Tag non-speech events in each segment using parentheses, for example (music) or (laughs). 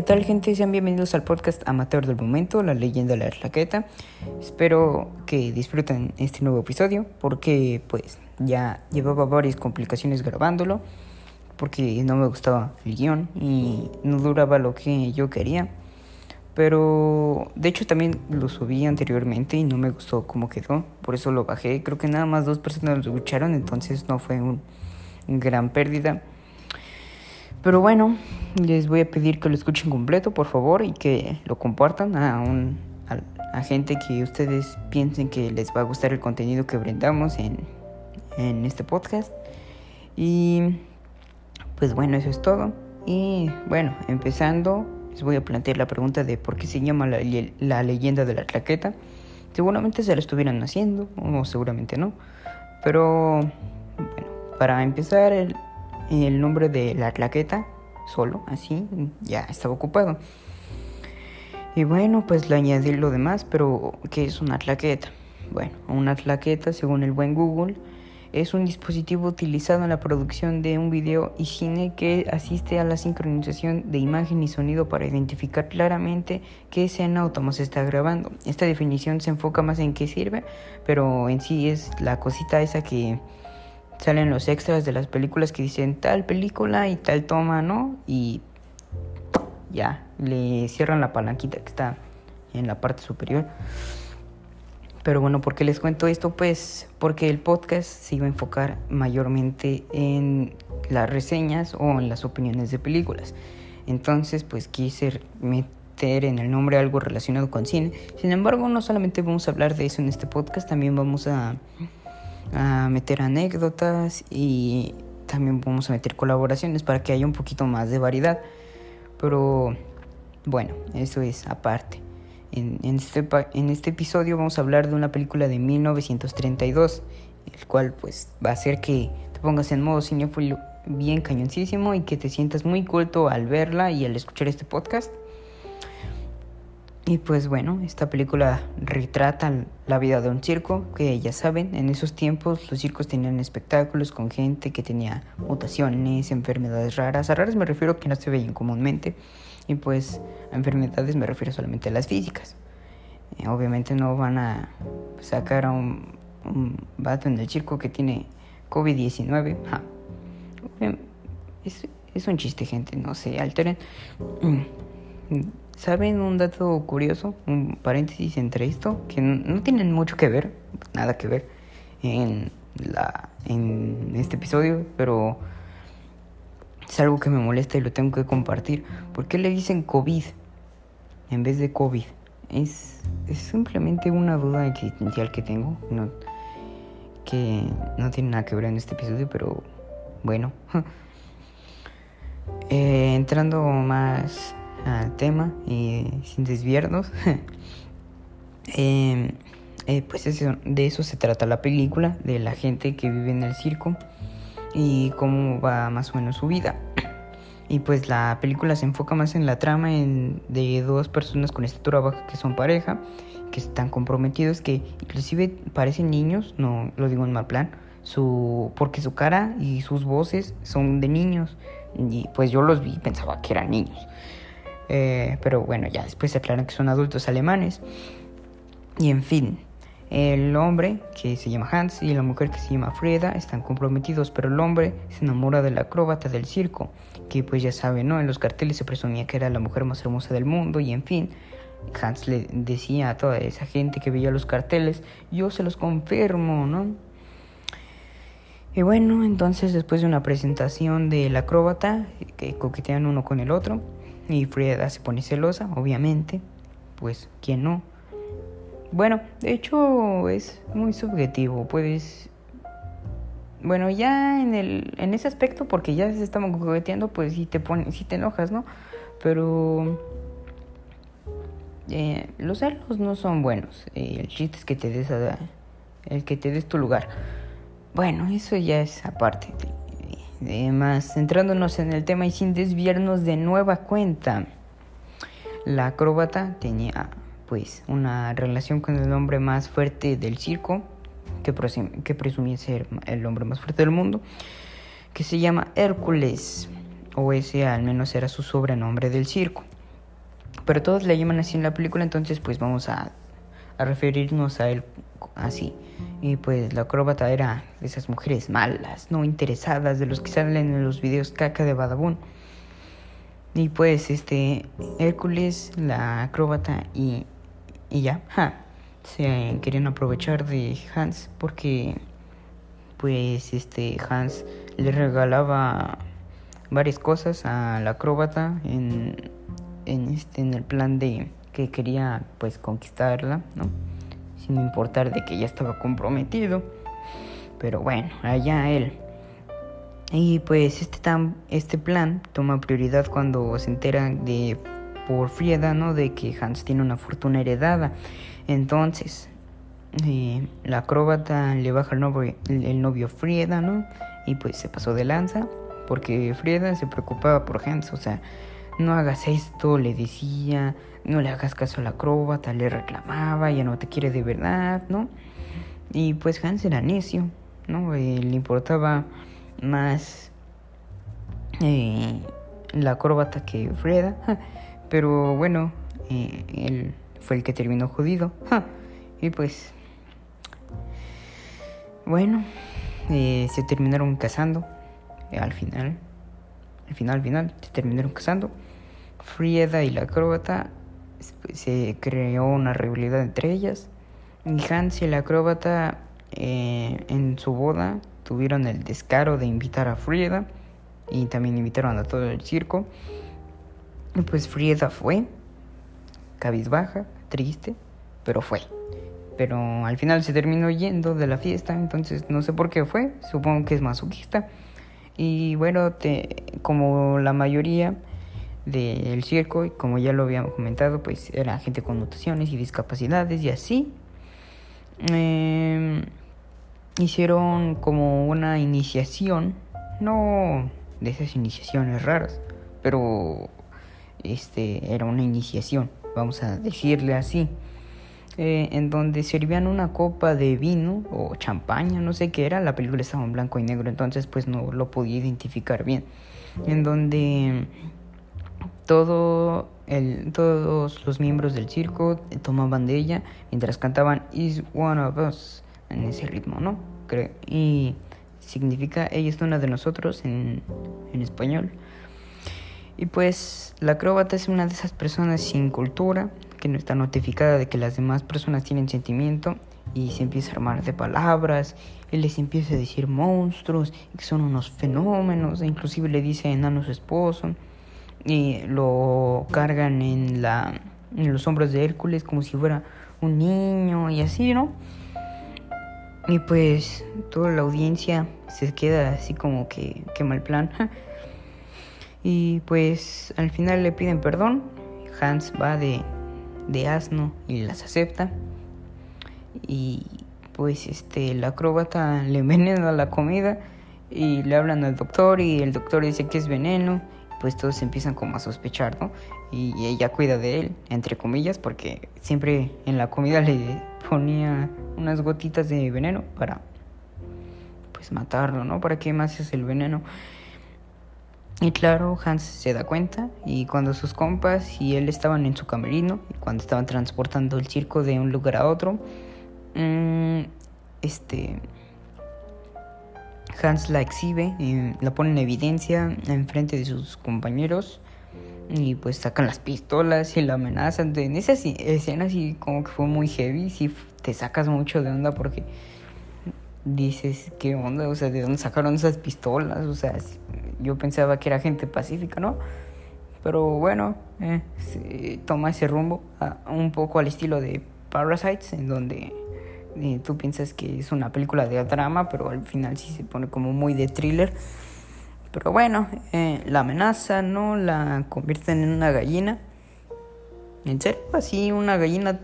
¿Qué tal gente? Sean bienvenidos al podcast Amateur del Momento, la leyenda de la raqueta. Espero que disfruten este nuevo episodio porque pues ya llevaba varias complicaciones grabándolo porque no me gustaba el guion y no duraba lo que yo quería. Pero de hecho también lo subí anteriormente y no me gustó cómo quedó, por eso lo bajé. Creo que nada más dos personas lo escucharon, entonces no fue un gran pérdida. Pero bueno, les voy a pedir que lo escuchen completo, por favor, y que lo compartan a, un, a, gente que ustedes piensen que les va a gustar el contenido que brindamos en, en este podcast. Y pues bueno, eso es todo. Y bueno, empezando, les voy a plantear la pregunta de por qué se llama la, la leyenda de la claqueta. Seguramente se lo estuvieran haciendo, o seguramente no. Pero bueno, para empezar, el, el nombre de la claqueta, solo, así, ya estaba ocupado. Y bueno, pues le añadí lo demás, pero ¿qué es una claqueta? Bueno, una claqueta, según el buen Google, es un dispositivo utilizado en la producción de un video y cine que asiste a la sincronización de imagen y sonido para identificar claramente qué escena o toma se está grabando. Esta definición se enfoca más en qué sirve, pero en sí es la cosita esa que salen los extras de las películas que dicen tal película y tal toma, ¿no? Y ya, le cierran la palanquita que está en la parte superior. Pero bueno, ¿por qué les cuento esto? Pues porque el podcast se iba a enfocar mayormente en las reseñas o en las opiniones de películas. Entonces, pues quise meter en el nombre algo relacionado con cine. Sin embargo, no solamente vamos a hablar de eso en este podcast, también vamos a a meter anécdotas y también vamos a meter colaboraciones para que haya un poquito más de variedad. Pero bueno, eso es aparte. En, este, en este episodio vamos a hablar de una película de 1932, el cual pues va a hacer que te pongas en modo cinéfilo bien cañoncísimo y que te sientas muy culto al verla y al escuchar este podcast. Y pues bueno, esta película retrata la vida de un circo, que ya saben, en esos tiempos los circos tenían espectáculos con gente que tenía mutaciones, enfermedades raras. A raras me refiero que no se veían comúnmente. Y pues a enfermedades me refiero solamente a las físicas. Eh, obviamente no van a sacar a un, un vato en el circo que tiene COVID-19. Es, es un chiste, gente, no se alteren. ¿Saben un dato curioso? Un paréntesis entre esto, que no tienen mucho que ver, nada que ver en, la, en este episodio, pero es algo que me molesta y lo tengo que compartir. ¿Por qué le dicen COVID en vez de COVID? Es, es simplemente una duda existencial que tengo, no, que no tiene nada que ver en este episodio, pero bueno. (laughs) eh, entrando más al tema sin desviarnos. (laughs) Em, eh, pues de eso se trata la película, de la gente que vive en el circo y cómo va más o menos su vida. Y pues la película se enfoca más en la trama de dos personas con estatura baja que son pareja, que están comprometidos, que inclusive parecen niños, no lo digo en mal plan, su, porque su cara y sus voces son de niños. Y pues yo los vi y pensaba que eran niños. Eh, pero bueno, ya después se aclaran que son adultos alemanes. Y en fin, el hombre que se llama Hans y la mujer que se llama Frieda están comprometidos, pero el hombre se enamora de la acróbata del circo, que pues ya saben, ¿no? En los carteles se presumía que era la mujer más hermosa del mundo y en fin. Hans le decía a toda esa gente que veía los carteles, yo se los confirmo, ¿no? Y bueno, entonces después de una presentación del acróbata, que coquetean uno con el otro, y Frieda se pone celosa, obviamente. Pues, ¿quién no? Bueno, de hecho es muy subjetivo. Puedes... Bueno, ya en, el, en ese aspecto, porque ya se estamos coqueteando, pues si te, pone, si te enojas, ¿no? Pero... Eh, los celos no son buenos. Eh, el chiste es que te des el que te des tu lugar. Bueno, eso ya es aparte. Además, centrándonos en el tema y sin desviarnos de nueva cuenta, la acróbata tenía pues una relación con el hombre más fuerte del circo, que, que presumía ser el hombre más fuerte del mundo, que se llama Hércules, o ese al menos era su sobrenombre del circo. pero todos le llaman así en la película, entonces pues vamos a, a referirnos a él así. Y pues la acróbata era de esas mujeres malas, no interesadas, de los que salen en los videos caca de Badabun. Y pues este Hércules, la acróbata y, y ya, se querían aprovechar de Hans porque pues este Hans le regalaba varias cosas a la acróbata en, en este en el plan de que quería pues conquistarla, ¿no? Sin importar de que ya estaba comprometido. Pero bueno, allá él. Y pues este, tam, este plan toma prioridad cuando se entera de por Frieda, ¿no? De que Hans tiene una fortuna heredada. Entonces, eh, la acróbata le baja el novio, el, novio Frieda, ¿no? Y pues se pasó de lanza porque Frieda se preocupaba por Hans, o sea, no hagas esto, le decía, no le hagas caso a la acróbata, le reclamaba, ya no te quiere de verdad, ¿no? Y pues Hans era necio, ¿no? Eh, le importaba más eh, la acróbata que Freda, pero bueno, eh, él fue el que terminó jodido, y pues, bueno, se terminaron casando al final, al final, al final, se terminaron casando. Frieda y la acróbata se creó una rivalidad entre ellas. Hans y la acróbata eh, en su boda tuvieron el descaro de invitar a Frieda y también invitaron a todo el circo. Y pues Frieda fue, cabizbaja, triste, pero fue. Pero al final se terminó yendo de la fiesta, entonces no sé por qué fue, supongo que es masoquista. Y bueno, te, como la mayoría del circo, y como ya lo habíamos comentado, pues era gente con mutaciones y discapacidades y así. Em, hicieron como una iniciación, no de esas iniciaciones raras, pero este era una iniciación, vamos a decirle así. Eh, en donde servían una copa de vino o champaña, no sé qué era, la película estaba en blanco y negro, entonces pues no lo podía identificar bien, en donde todo el, todos los miembros del circo tomaban de ella mientras cantaban Is One of Us en ese ritmo, ¿no? Creo. Y significa ella es una de nosotros en, en español. Y pues la acróbata es una de esas personas sin cultura que no está notificada de que las demás personas tienen sentimiento y se empieza a armar de palabras y les empieza a decir monstruos que son unos fenómenos e inclusive le dice enano a su esposo y lo cargan en la en los hombros de Hércules como si fuera un niño y así, ¿no? Y pues toda la audiencia se queda así como que qué mal plan. (laughs) y pues al final le piden perdón. Hans va de de asno y las acepta. Y pues este el acróbata le envenena la comida y le hablan al doctor y el doctor dice que es veneno. Pues todos empiezan como a sospechar, ¿no? Y ella cuida de él, entre comillas, porque siempre en la comida le ponía unas gotitas de veneno para pues matarlo, ¿no? ¿Para qué más es el veneno? Y claro, Hans se da cuenta y cuando sus compas y él estaban en su camerino, cuando estaban transportando el circo de un lugar a otro, mm, este Hans la exhibe, la pone en evidencia en frente de sus compañeros y pues sacan las pistolas y la amenazan. En esa escena así como que fue muy heavy, sí te sacas mucho de onda porque dices, ¿qué onda? O sea, ¿de dónde sacaron esas pistolas? O sea, yo pensaba que era gente pacífica, ¿no? Pero bueno, eh, toma ese rumbo un poco al estilo de Parasites, en donde eh, tú piensas que es una película de drama, pero al final sí se pone como muy de thriller. Pero bueno, eh, la amenaza, ¿no? La convierten en una gallina. ¿En serio? Así una gallina,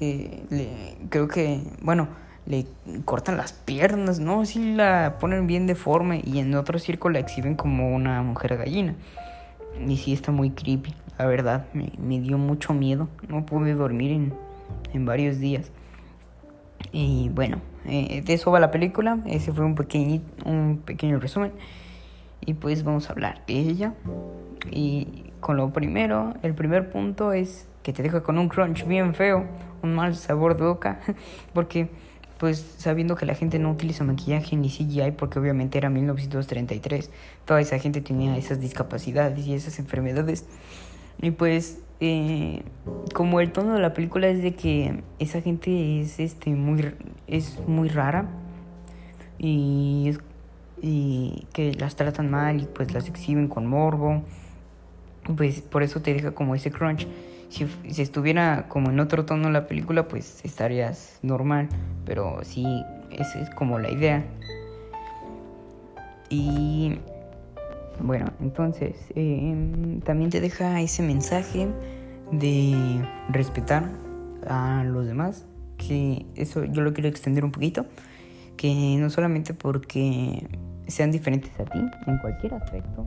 le, creo que, bueno, le cortan las piernas, ¿no? Sí la ponen bien deforme y en otro circo la exhiben como una mujer gallina. Y sí está muy creepy, la verdad, me, dio mucho miedo, no pude dormir en, en varios días. Y bueno, eh, de eso va la película, ese fue un, pequeño un pequeño resumen. y pues vamos a hablar de ella. Y con lo primero, el primer punto es que te deja con un crunch bien feo, un mal sabor de boca, (laughs) porque pues sabiendo que la gente no utiliza maquillaje ni CGI porque obviamente era 1933, toda esa gente tenía esas discapacidades y esas enfermedades. Y pues eh, como el tono de la película es de que esa gente es este muy es muy rara y, y que las tratan mal y pues las exhiben con morbo, pues por eso te deja como ese crunch si, si, estuviera como en otro tono la película, pues estarías normal. Pero sí, esa es como la idea. Y bueno, entonces em, también te deja ese mensaje de respetar a los demás. Que eso yo lo quiero extender un poquito. Que no solamente porque sean diferentes a ti en cualquier aspecto.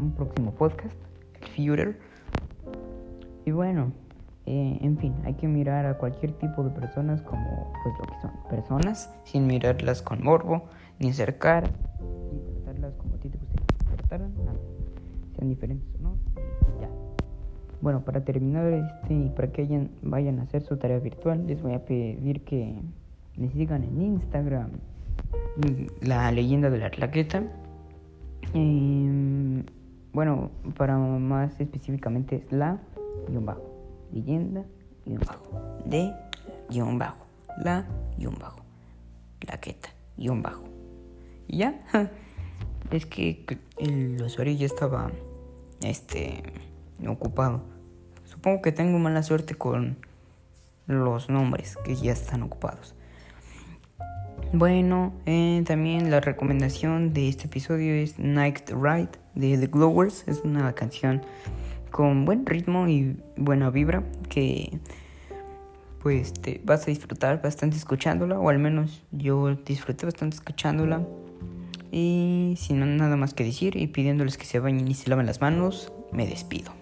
Un próximo podcast, el Führer. Y bueno, eh, en fin, hay que mirar a cualquier tipo de personas como pues lo que son personas, sin mirarlas con morbo, ni acercar, ni tratarlas como a ti te gustaría tratarlas, nada. Sean diferentes o no, ya. Bueno, para terminar este y para que vayan a hacer su tarea virtual, les voy a pedir que me sigan en Instagram, la leyenda de la claqueta. Em, bueno, para más específicamente es la guion bajo, leyenda guion bajo, de guion bajo, la guion bajo, claqueta guion bajo. Y ya, (laughs) es que el usuario ya estaba este ocupado. Supongo que tengo mala suerte con los nombres que ya están ocupados. Bueno, eh, también la recomendación de este episodio es Night Ride de The Glowers. Es una canción con buen ritmo y buena vibra que pues te vas a disfrutar bastante escuchándola o al menos yo disfruté bastante escuchándola y sin nada más que decir y pidiéndoles que se bañen y se laven las manos me despido